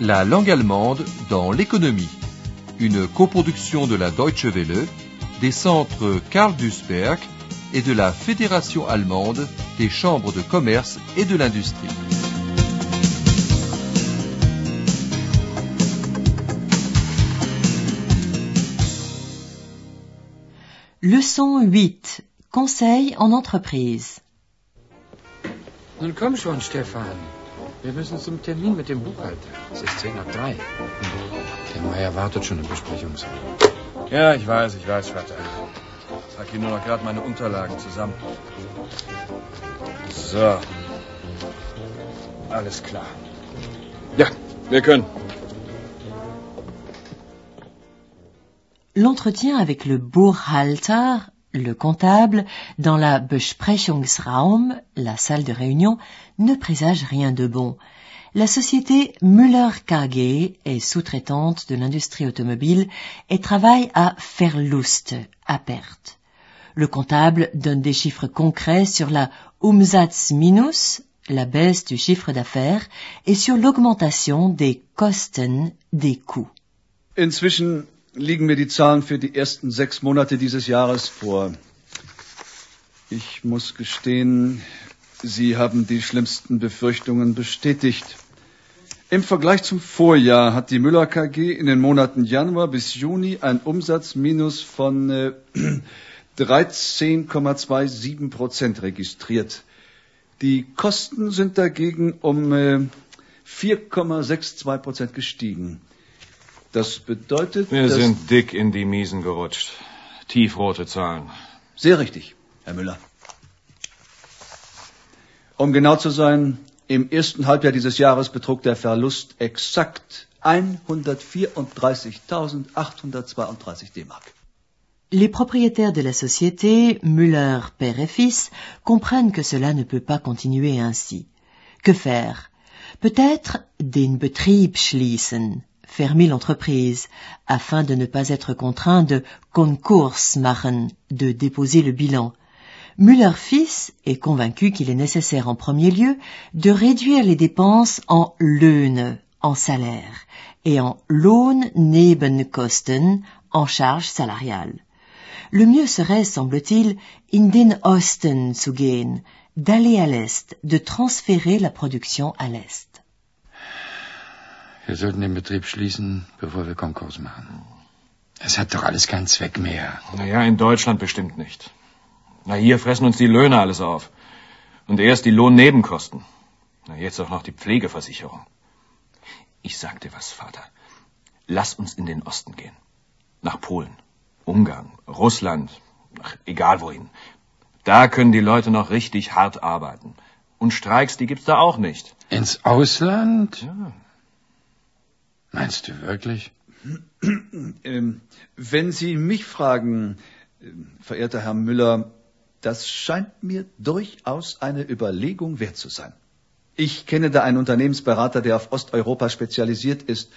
La langue allemande dans l'économie. Une coproduction de la Deutsche Welle, des centres Karl Duisberg et de la Fédération allemande des chambres de commerce et de l'industrie. Leçon 8. Conseil en entreprise. Nun komm schon, Stefan. Wir müssen zum Termin mit dem Buchhalter. Es ist 10 nach 3. Der Meier wartet schon im Besprechungsraum. Ja, ich weiß, ich weiß, Vater. Ich trage hier nur noch gerade meine Unterlagen zusammen. So. Alles klar. Ja, wir können. L'entretien avec le Buchhalter, le comptable, dans la Besprechungsraum, la salle de réunion, ne présage rien de bon. La société Müller KG est sous-traitante de l'industrie automobile et travaille à Verlust, à perte. Le comptable donne des chiffres concrets sur la Umsatz minus, la baisse du chiffre d'affaires, et sur l'augmentation des Kosten, des coûts. Liegen mir die Zahlen für die ersten sechs Monate dieses Jahres vor. Ich muss gestehen, Sie haben die schlimmsten Befürchtungen bestätigt. Im Vergleich zum Vorjahr hat die Müller KG in den Monaten Januar bis Juni ein Umsatzminus von äh, 13,27 Prozent registriert. Die Kosten sind dagegen um äh, 4,62 Prozent gestiegen. Das bedeutet, Wir dass sind dick in die Miesen gerutscht. Tiefrote Zahlen. Sehr richtig, Herr Müller. Um genau zu sein, im ersten Halbjahr dieses Jahres betrug der Verlust exakt 134.832 D-Mark. Les propriétaires de la société, Müller père et fils, comprennent que cela ne peut pas continuer ainsi. Que faire Peut-être den Betrieb schließen, fermer l'entreprise, afin de ne pas être contraint de Konkurs machen, de déposer le bilan. Müller fils est convaincu qu'il est nécessaire en premier lieu de réduire les dépenses en Löhne, en salaire, et en Lohnnebenkosten, en charge salariale. Le mieux serait, semble-t-il, in den Osten zu gehen, d'aller à l'Est, de transférer la production à l'Est. Wir sollten den Betrieb schließen, bevor wir Konkurs machen. Es hat doch alles keinen Zweck mehr. Naja, in Deutschland bestimmt nicht. Na, hier fressen uns die Löhne alles auf. Und erst die Lohnnebenkosten. Na, jetzt auch noch die Pflegeversicherung. Ich sag dir was, Vater. Lass uns in den Osten gehen. Nach Polen, Ungarn, Russland, ach, egal wohin. Da können die Leute noch richtig hart arbeiten. Und Streiks, die gibt's da auch nicht. Ins Ausland? Ja. Meinst du wirklich? Ähm, wenn Sie mich fragen, verehrter Herr Müller, das scheint mir durchaus eine Überlegung wert zu sein. Ich kenne da einen Unternehmensberater, der auf Osteuropa spezialisiert ist.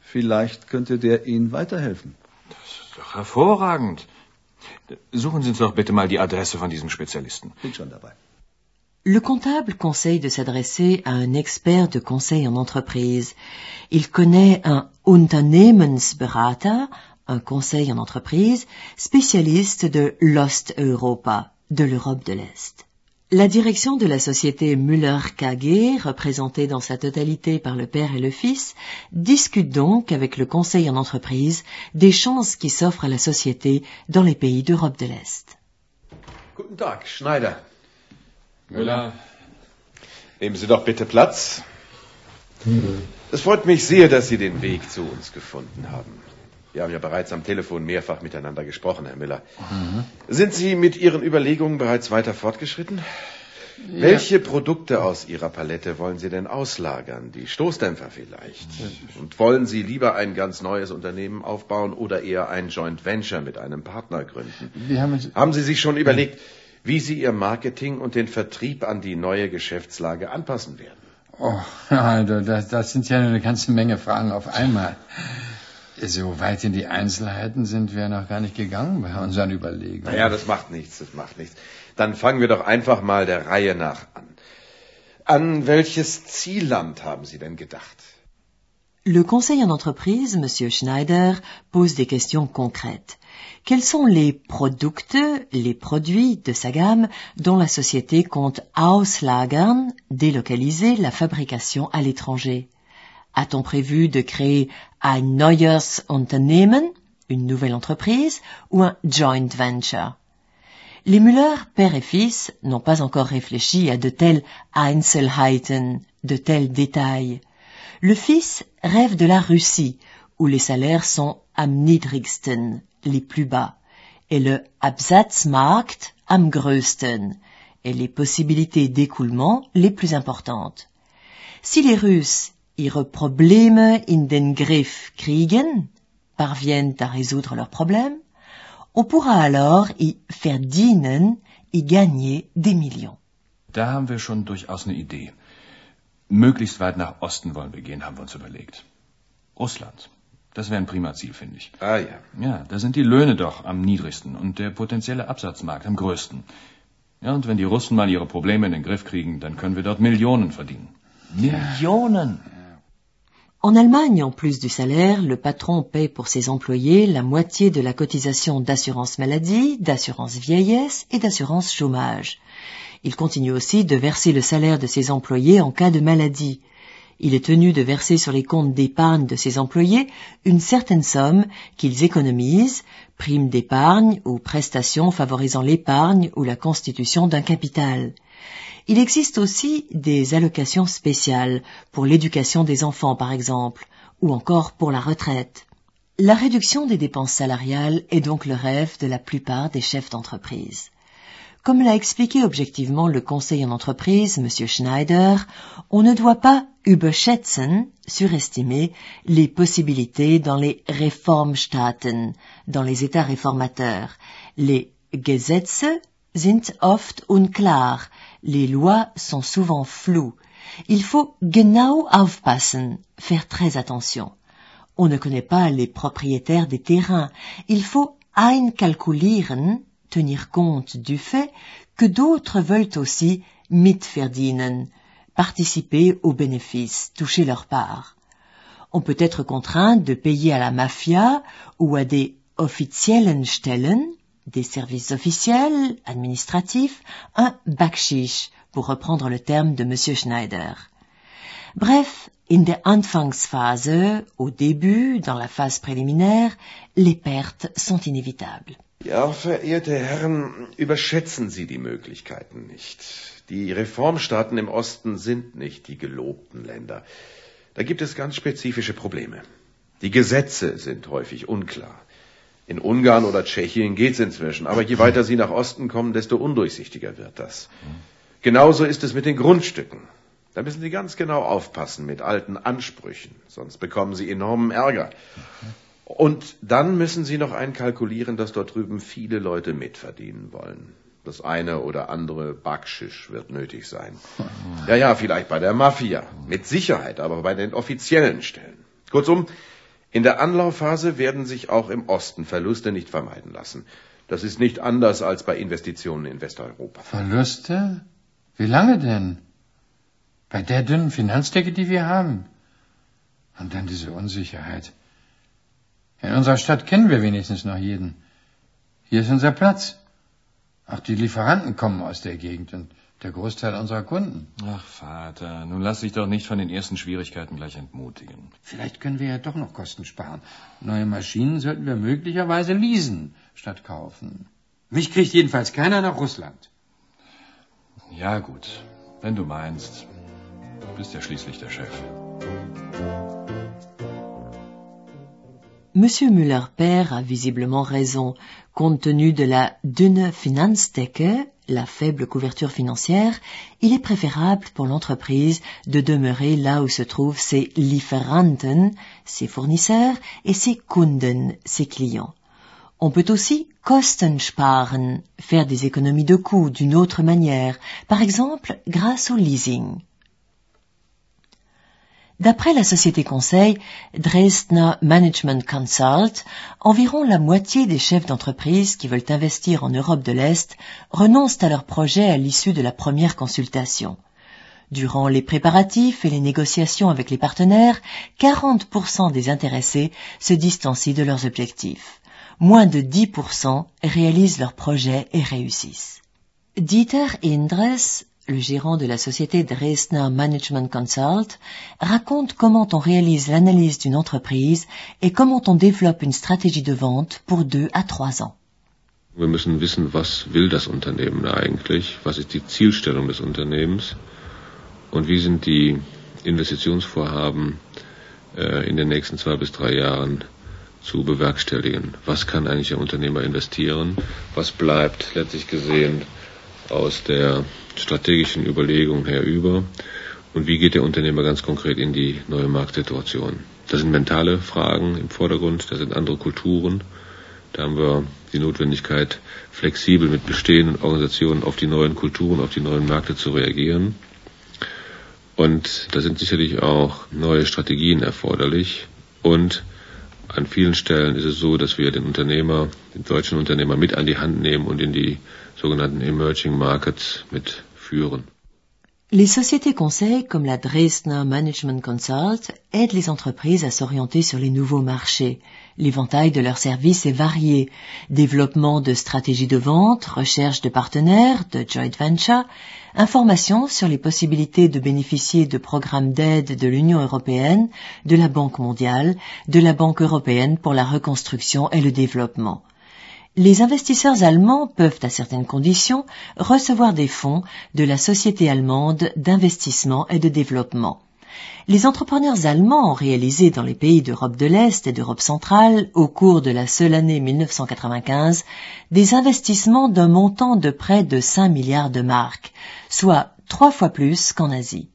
Vielleicht könnte der Ihnen weiterhelfen. Das ist doch hervorragend. Suchen Sie uns doch bitte mal die Adresse von diesem Spezialisten. Bin schon dabei. Le comptable conseille de s'adresser à un expert de conseil en entreprise. Il connaît un Unternehmensberater, un conseil en entreprise, spécialiste de l'Ost-Europa, de l'Europe de l'Est. La direction de la société Müller KG, représentée dans sa totalité par le père et le fils, discute donc avec le conseil en entreprise des chances qui s'offrent à la société dans les pays d'Europe de l'Est. Müller. Nehmen Sie doch bitte Platz. Es freut mich sehr, dass Sie den Weg zu uns gefunden haben. Wir haben ja bereits am Telefon mehrfach miteinander gesprochen, Herr Müller. Sind Sie mit Ihren Überlegungen bereits weiter fortgeschritten? Welche Produkte aus Ihrer Palette wollen Sie denn auslagern? Die Stoßdämpfer vielleicht? Und wollen Sie lieber ein ganz neues Unternehmen aufbauen oder eher ein Joint Venture mit einem Partner gründen? Haben. Haben Sie sich schon überlegt, wie Sie Ihr Marketing und den Vertrieb an die neue Geschäftslage anpassen werden? Oh, also, das, das sind ja eine ganze Menge Fragen auf einmal. So weit in die Einzelheiten sind wir noch gar nicht gegangen bei unseren Überlegungen. Naja, das macht nichts, das macht nichts. Dann fangen wir doch einfach mal der Reihe nach an. An welches Zielland haben Sie denn gedacht? Le conseil en entreprise, M. Schneider, pose des questions concrètes. Quels sont les productes, les produits de sa gamme dont la société compte auslagern, délocaliser la fabrication à l'étranger? A-t-on prévu de créer ein neues Unternehmen, une nouvelle entreprise, ou un joint venture? Les Müller, père et fils, n'ont pas encore réfléchi à de telles Einzelheiten, de tels détails. Le fils rêve de la Russie, où les salaires sont am niedrigsten, les plus bas, et le Absatzmarkt am größten, et les possibilités d'écoulement les plus importantes. Si les Russes ihre Probleme in den Griff kriegen, parviennent à résoudre leurs problèmes, on pourra alors y verdienen, y gagner des millions. Da haben wir schon durchaus eine Idee. Möglichst weit nach Osten wollen wir gehen, haben wir uns überlegt. Russland. Das wäre ein prima Ziel, finde ich. Ah ja. Ja, da sind die Löhne doch am niedrigsten und der potenzielle Absatzmarkt am größten. Ja, und wenn die Russen mal ihre Probleme in den Griff kriegen, dann können wir dort Millionen verdienen. Millionen! En Allemagne, en plus du salaire, le patron paie pour ses employés la moitié de la cotisation d'assurance maladie, d'assurance vieillesse et d'assurance chômage. Il continue aussi de verser le salaire de ses employés en cas de maladie. Il est tenu de verser sur les comptes d'épargne de ses employés une certaine somme qu'ils économisent, prime d'épargne ou prestations favorisant l'épargne ou la constitution d'un capital. Il existe aussi des allocations spéciales pour l'éducation des enfants par exemple, ou encore pour la retraite. La réduction des dépenses salariales est donc le rêve de la plupart des chefs d'entreprise. Comme l'a expliqué objectivement le conseil en entreprise, M. Schneider, on ne doit pas überschätzen, surestimer, les possibilités dans les Reformstaaten, dans les États réformateurs. Les Gesetze sind oft unklar, les lois sont souvent floues. Il faut genau aufpassen, faire très attention. On ne connaît pas les propriétaires des terrains. Il faut einkalkulieren, tenir compte du fait que d'autres veulent aussi mitverdienen, participer aux bénéfices, toucher leur part. On peut être contraint de payer à la mafia ou à des offiziellen Stellen, des services officiels, administratifs, un bakshish, pour reprendre le terme de M. Schneider. Bref, in der Anfangsphase, au début, dans la phase préliminaire, les pertes sont inévitables. Ja, verehrte Herren, überschätzen Sie die Möglichkeiten nicht. Die Reformstaaten im Osten sind nicht die gelobten Länder. Da gibt es ganz spezifische Probleme. Die Gesetze sind häufig unklar. In Ungarn oder Tschechien geht's inzwischen, aber je weiter Sie nach Osten kommen, desto undurchsichtiger wird das. Genauso ist es mit den Grundstücken. Da müssen Sie ganz genau aufpassen mit alten Ansprüchen, sonst bekommen Sie enormen Ärger. Und dann müssen Sie noch einkalkulieren, dass dort drüben viele Leute mitverdienen wollen. Das eine oder andere Backschisch wird nötig sein. Ja, ja, vielleicht bei der Mafia. Mit Sicherheit, aber bei den offiziellen Stellen. Kurzum, in der Anlaufphase werden sich auch im Osten Verluste nicht vermeiden lassen. Das ist nicht anders als bei Investitionen in Westeuropa. Verluste? Wie lange denn? Bei der dünnen Finanzdecke, die wir haben. Und dann diese Unsicherheit. In unserer Stadt kennen wir wenigstens noch jeden. Hier ist unser Platz. Auch die Lieferanten kommen aus der Gegend und der Großteil unserer Kunden. Ach, Vater, nun lass dich doch nicht von den ersten Schwierigkeiten gleich entmutigen. Vielleicht können wir ja doch noch Kosten sparen. Neue Maschinen sollten wir möglicherweise leasen statt kaufen. Mich kriegt jedenfalls keiner nach Russland. Ja, gut, wenn du meinst. Du bist ja schließlich der Chef. Monsieur Müller-Père a visiblement raison, compte tenu de la dünne Finanzdecke, la faible couverture financière, il est préférable pour l'entreprise de demeurer là où se trouvent ses Lieferanten, ses fournisseurs, et ses Kunden, ses clients. On peut aussi Kosten sparen, faire des économies de coûts d'une autre manière, par exemple grâce au leasing. D'après la société conseil Dresdner Management Consult, environ la moitié des chefs d'entreprise qui veulent investir en Europe de l'Est renoncent à leur projet à l'issue de la première consultation. Durant les préparatifs et les négociations avec les partenaires, 40% des intéressés se distancient de leurs objectifs. Moins de 10% réalisent leurs projets et réussissent. Dieter Indres, le gérant de la société Dresdner Management Consult, raconte comment on réalise l'analyse d'une entreprise et comment on développe une stratégie de vente pour deux à trois ans. Wir müssen wissen, was will das Unternehmen eigentlich, was ist die Zielstellung des Unternehmens und wie sind die Investitionsvorhaben äh, in den nächsten zwei bis drei Jahren zu bewerkstelligen. Was kann eigentlich der Unternehmer investieren? Was bleibt letztlich gesehen aus der strategischen Überlegung her über? Und wie geht der Unternehmer ganz konkret in die neue Marktsituation? Das sind mentale Fragen im Vordergrund, das sind andere Kulturen. Da haben wir die Notwendigkeit, flexibel mit bestehenden Organisationen auf die neuen Kulturen, auf die neuen Märkte zu reagieren. Und da sind sicherlich auch neue Strategien erforderlich. Und an vielen Stellen ist es so, dass wir den Unternehmer, den deutschen Unternehmer mit an die Hand nehmen und in die sogenannten Emerging Markets mitführen. Les sociétés conseils comme la Dresdner Management Consult aident les entreprises à s'orienter sur les nouveaux marchés. L'éventail de leurs services est varié. Développement de stratégies de vente, recherche de partenaires, de joint venture, information sur les possibilités de bénéficier de programmes d'aide de l'Union européenne, de la Banque mondiale, de la Banque européenne pour la reconstruction et le développement les investisseurs allemands peuvent, à certaines conditions, recevoir des fonds de la Société allemande d'investissement et de développement. Les entrepreneurs allemands ont réalisé dans les pays d'Europe de l'Est et d'Europe centrale, au cours de la seule année 1995, des investissements d'un montant de près de 5 milliards de marques, soit trois fois plus qu'en Asie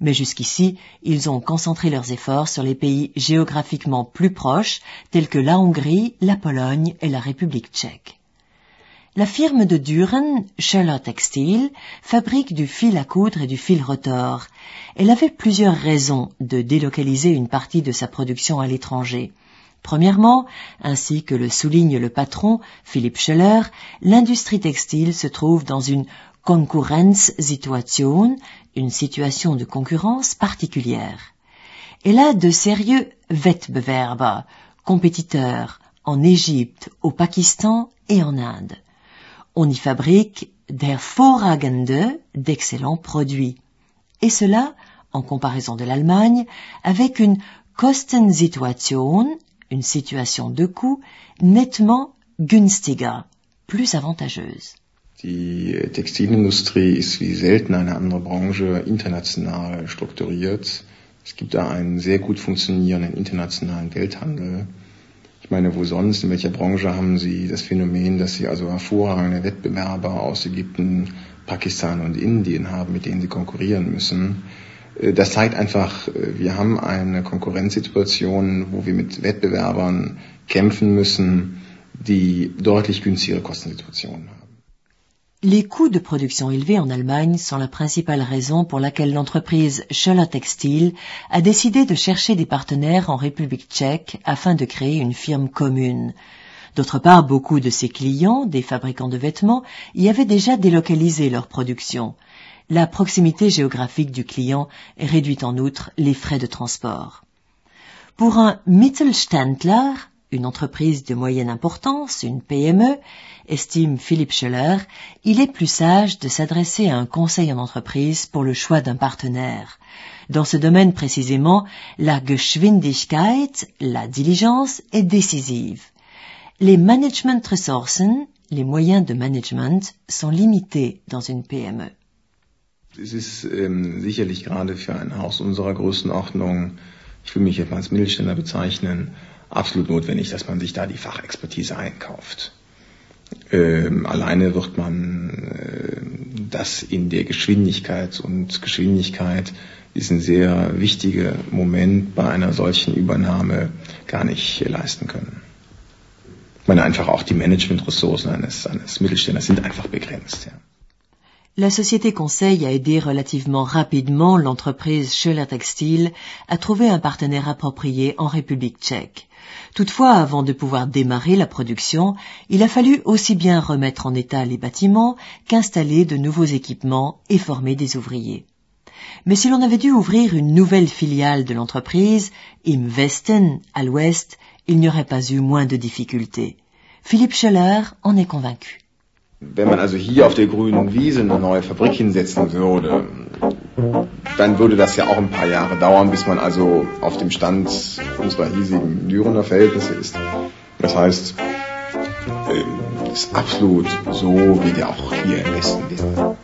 mais jusqu'ici, ils ont concentré leurs efforts sur les pays géographiquement plus proches, tels que la Hongrie, la Pologne et la République tchèque. La firme de Düren, Schöller Textile, fabrique du fil à coudre et du fil rotor. Elle avait plusieurs raisons de délocaliser une partie de sa production à l'étranger. Premièrement, ainsi que le souligne le patron, Philippe Schöller, l'industrie textile se trouve dans une Konkurrenzsituation, une situation de concurrence particulière. Elle a de sérieux Wettbewerber, compétiteurs, en Égypte, au Pakistan et en Inde. On y fabrique d'hervorragende, d'excellents produits. Et cela, en comparaison de l'Allemagne, avec une Kostensituation, une situation de coût, nettement günstiger, plus avantageuse. Die Textilindustrie ist wie selten eine andere Branche international strukturiert. Es gibt da einen sehr gut funktionierenden internationalen Welthandel. Ich meine, wo sonst, in welcher Branche haben Sie das Phänomen, dass Sie also hervorragende Wettbewerber aus Ägypten, Pakistan und Indien haben, mit denen Sie konkurrieren müssen? Äh, das zeigt einfach, äh, wir haben eine Konkurrenzsituation, wo wir mit Wettbewerbern kämpfen müssen, die deutlich günstigere Kostensituationen haben. Les coûts de production élevés en Allemagne sont la principale raison pour laquelle l'entreprise Scholler Textile a décidé de chercher des partenaires en République tchèque afin de créer une firme commune. D'autre part, beaucoup de ses clients, des fabricants de vêtements, y avaient déjà délocalisé leur production. La proximité géographique du client réduit en outre les frais de transport. Pour un Mittelständler, une entreprise de moyenne importance, une PME, estime Philippe Scheller, il est plus sage de s'adresser à un conseil en entreprise pour le choix d'un partenaire. Dans ce domaine précisément, la Geschwindigkeit, la diligence, est décisive. Les management ressourcen, les moyens de management, sont limités dans une PME. Es ist ähm, sicherlich gerade für ein Haus unserer Größenordnung, ich will mich jetzt als Mittelständler bezeichnen, absolut notwendig, dass man sich da die Fachexpertise einkauft. Ähm, alleine wird man äh, das in der Geschwindigkeit und Geschwindigkeit ist ein sehr wichtiger Moment bei einer solchen Übernahme gar nicht leisten können. Ich meine einfach auch die Managementressourcen eines, eines Mittelständlers sind einfach begrenzt. Ja. La société conseil a aidé relativement rapidement l'entreprise Schöller Textile à trouver un partenaire approprié en République tchèque. Toutefois, avant de pouvoir démarrer la production, il a fallu aussi bien remettre en état les bâtiments qu'installer de nouveaux équipements et former des ouvriers. Mais si l'on avait dû ouvrir une nouvelle filiale de l'entreprise, im Westen, à l'ouest, il n'y aurait pas eu moins de difficultés. Philippe Scheller en est convaincu. Dann würde das ja auch ein paar Jahre dauern, bis man also auf dem Stand unserer hiesigen Dürener Verhältnisse ist. Das heißt, ähm, ist absolut so, wie der auch hier im Westen wäre.